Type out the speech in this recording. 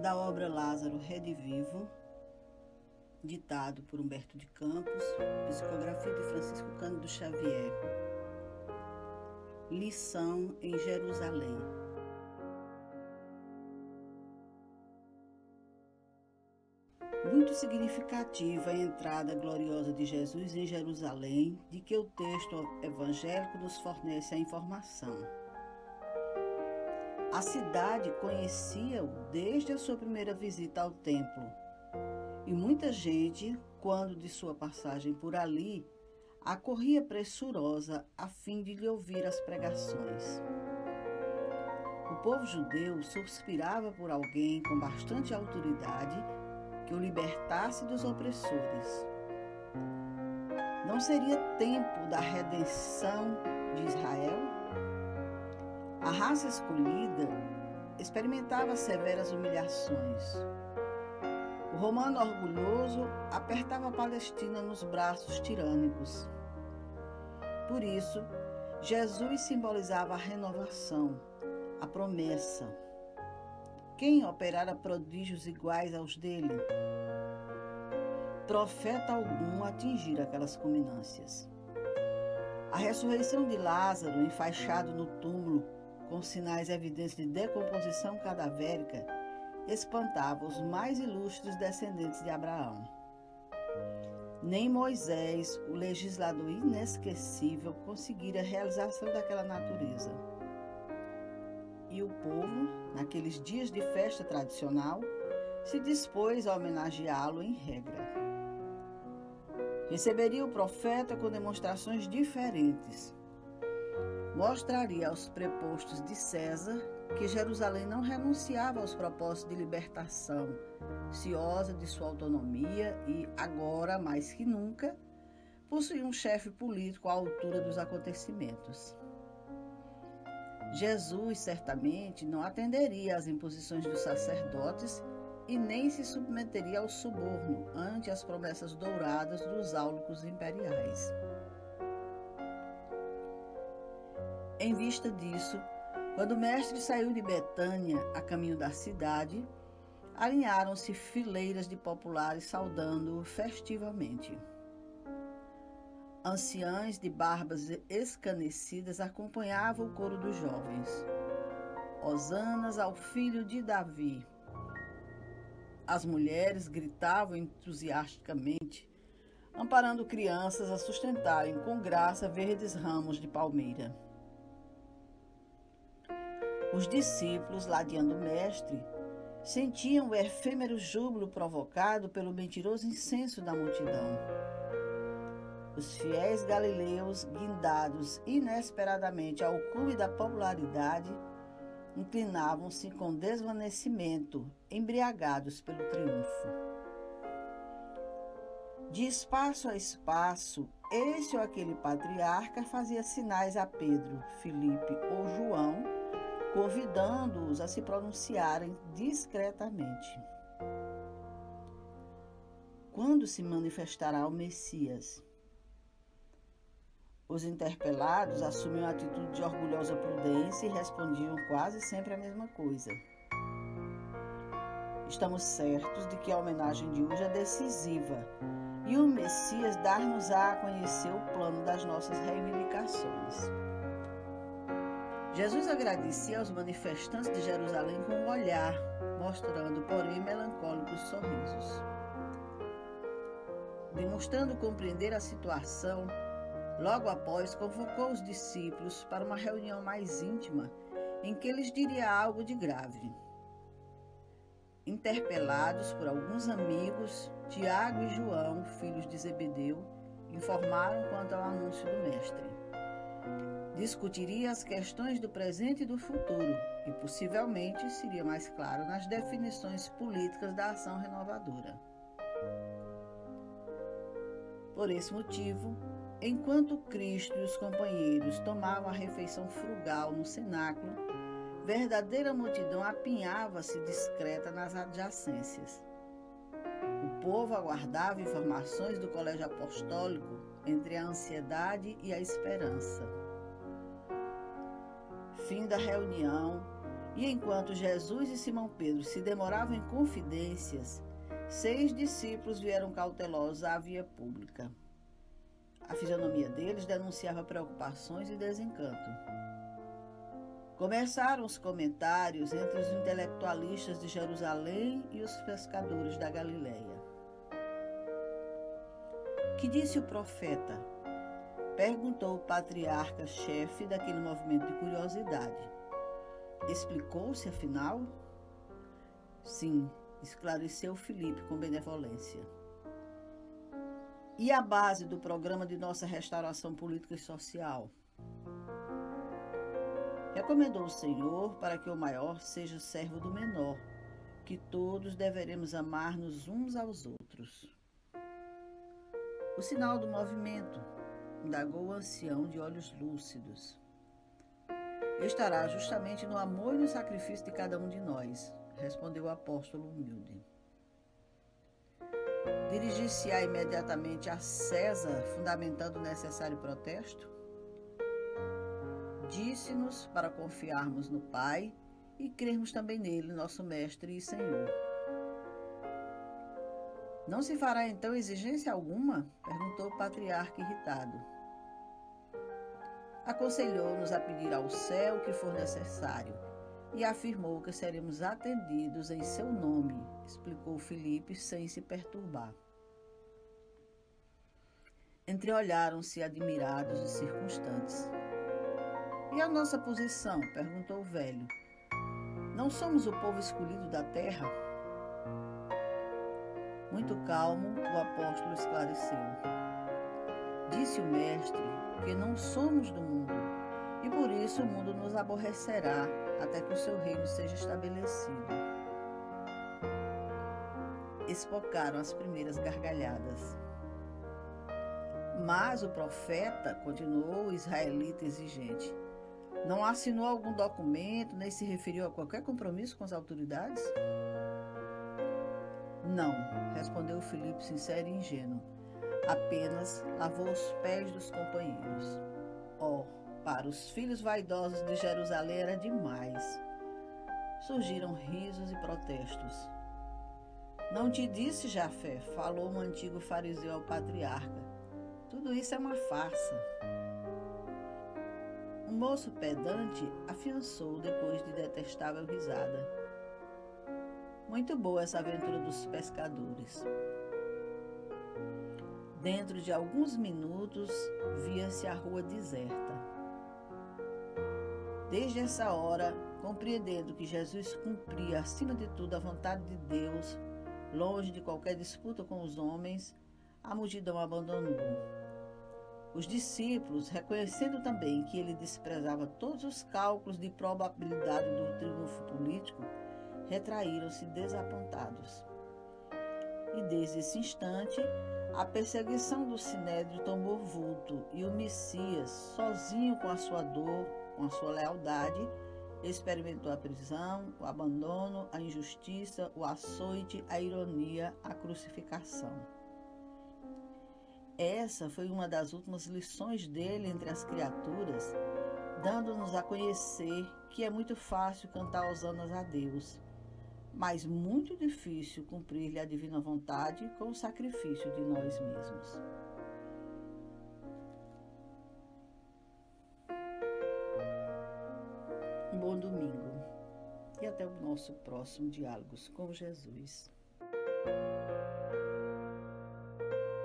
da obra Lázaro Redivivo, ditado por Humberto de Campos, psicografia de Francisco Cândido Xavier. Lição em Jerusalém. Muito significativa a entrada gloriosa de Jesus em Jerusalém, de que o texto evangélico nos fornece a informação. A cidade conhecia-o desde a sua primeira visita ao templo, e muita gente, quando de sua passagem por ali, acorria pressurosa a fim de lhe ouvir as pregações. O povo judeu suspirava por alguém com bastante autoridade que o libertasse dos opressores. Não seria tempo da redenção de Israel? A raça escolhida experimentava severas humilhações. O romano orgulhoso apertava a Palestina nos braços tirânicos. Por isso, Jesus simbolizava a renovação, a promessa. Quem operara prodígios iguais aos dele? Profeta algum atingir aquelas culminâncias. A ressurreição de Lázaro, enfaixado no túmulo, com sinais evidentes de decomposição cadavérica, espantava os mais ilustres descendentes de Abraão. Nem Moisés, o legislador inesquecível, conseguira a realização daquela natureza. E o povo, naqueles dias de festa tradicional, se dispôs a homenageá-lo em regra. Receberia o profeta com demonstrações diferentes, mostraria aos prepostos de César que Jerusalém não renunciava aos propósitos de libertação, ciosa de sua autonomia e, agora mais que nunca, possuía um chefe político à altura dos acontecimentos. Jesus certamente não atenderia às imposições dos sacerdotes e nem se submeteria ao suborno ante as promessas douradas dos áulicos imperiais. Em vista disso, quando o mestre saiu de Betânia a caminho da cidade, alinharam-se fileiras de populares saudando-o festivamente. Anciãs de barbas escanecidas acompanhavam o coro dos jovens. Hosanas ao filho de Davi. As mulheres gritavam entusiasticamente, amparando crianças a sustentarem com graça verdes ramos de palmeira. Os discípulos, ladeando o mestre, sentiam o efêmero júbilo provocado pelo mentiroso incenso da multidão. Os fiéis galileus, guindados inesperadamente ao cume da popularidade, inclinavam-se com desvanecimento, embriagados pelo triunfo. De espaço a espaço, esse ou aquele patriarca fazia sinais a Pedro, Filipe ou João convidando-os a se pronunciarem discretamente. Quando se manifestará o Messias? Os interpelados assumiam a atitude de orgulhosa prudência e respondiam quase sempre a mesma coisa. Estamos certos de que a homenagem de hoje é decisiva e o Messias dar-nos-á a conhecer o plano das nossas reivindicações. Jesus agradecia aos manifestantes de Jerusalém com um olhar, mostrando, porém, melancólicos sorrisos. Demonstrando compreender a situação, logo após convocou os discípulos para uma reunião mais íntima em que lhes diria algo de grave. Interpelados por alguns amigos, Tiago e João, filhos de Zebedeu, informaram quanto ao anúncio do Mestre discutiria as questões do presente e do futuro e possivelmente seria mais claro nas definições políticas da ação renovadora. Por esse motivo, enquanto Cristo e os companheiros tomavam a refeição frugal no cenáculo, verdadeira multidão apinhava-se discreta nas adjacências. O povo aguardava informações do colégio apostólico entre a ansiedade e a esperança fim da reunião, E enquanto Jesus e Simão Pedro se demoravam em confidências, seis discípulos vieram cautelosos à via pública. A fisionomia deles denunciava preocupações e desencanto. Começaram os comentários entre os intelectualistas de Jerusalém e os pescadores da Galileia. Que disse o profeta? Perguntou o patriarca-chefe daquele movimento de curiosidade. Explicou-se, afinal? Sim, esclareceu Felipe com benevolência. E a base do programa de nossa restauração política e social? Recomendou o Senhor para que o maior seja servo do menor, que todos deveremos amar-nos uns aos outros. O sinal do movimento, indagou o ancião de olhos lúcidos. Estará justamente no amor e no sacrifício de cada um de nós, respondeu o apóstolo humilde. Dirigir-se-á imediatamente a César, fundamentando o necessário protesto? Disse-nos para confiarmos no Pai e crermos também nele, nosso Mestre e Senhor. Não se fará então exigência alguma? perguntou o patriarca irritado. Aconselhou-nos a pedir ao céu o que for necessário e afirmou que seremos atendidos em seu nome, explicou Filipe sem se perturbar. Entreolharam-se admirados e circunstantes. E a nossa posição? perguntou o velho. Não somos o povo escolhido da terra? Muito calmo, o apóstolo esclareceu. Disse o Mestre que não somos do mundo e por isso o mundo nos aborrecerá até que o seu reino seja estabelecido. Espocaram as primeiras gargalhadas. Mas o profeta, continuou o israelita exigente, não assinou algum documento, nem se referiu a qualquer compromisso com as autoridades? Não, respondeu Filipe sincero e ingênuo. Apenas lavou os pés dos companheiros. Oh, para os filhos vaidosos de Jerusalém era demais. Surgiram risos e protestos. Não te disse, Jafé, falou um antigo fariseu ao patriarca. Tudo isso é uma farsa. O moço pedante afiançou depois de detestável risada. Muito boa essa aventura dos pescadores. Dentro de alguns minutos, via-se a rua deserta. Desde essa hora, compreendendo que Jesus cumpria acima de tudo a vontade de Deus, longe de qualquer disputa com os homens, a multidão abandonou. Os discípulos, reconhecendo também que ele desprezava todos os cálculos de probabilidade do triunfo político, retraíram-se desapontados. E desde esse instante, a perseguição do Sinédrio tomou vulto e o Messias, sozinho com a sua dor, com a sua lealdade, experimentou a prisão, o abandono, a injustiça, o açoite, a ironia, a crucificação. Essa foi uma das últimas lições dele entre as criaturas, dando-nos a conhecer que é muito fácil cantar hosanas a Deus mas muito difícil cumprir-lhe a divina vontade com o sacrifício de nós mesmos. Um bom domingo e até o nosso próximo Diálogos com Jesus.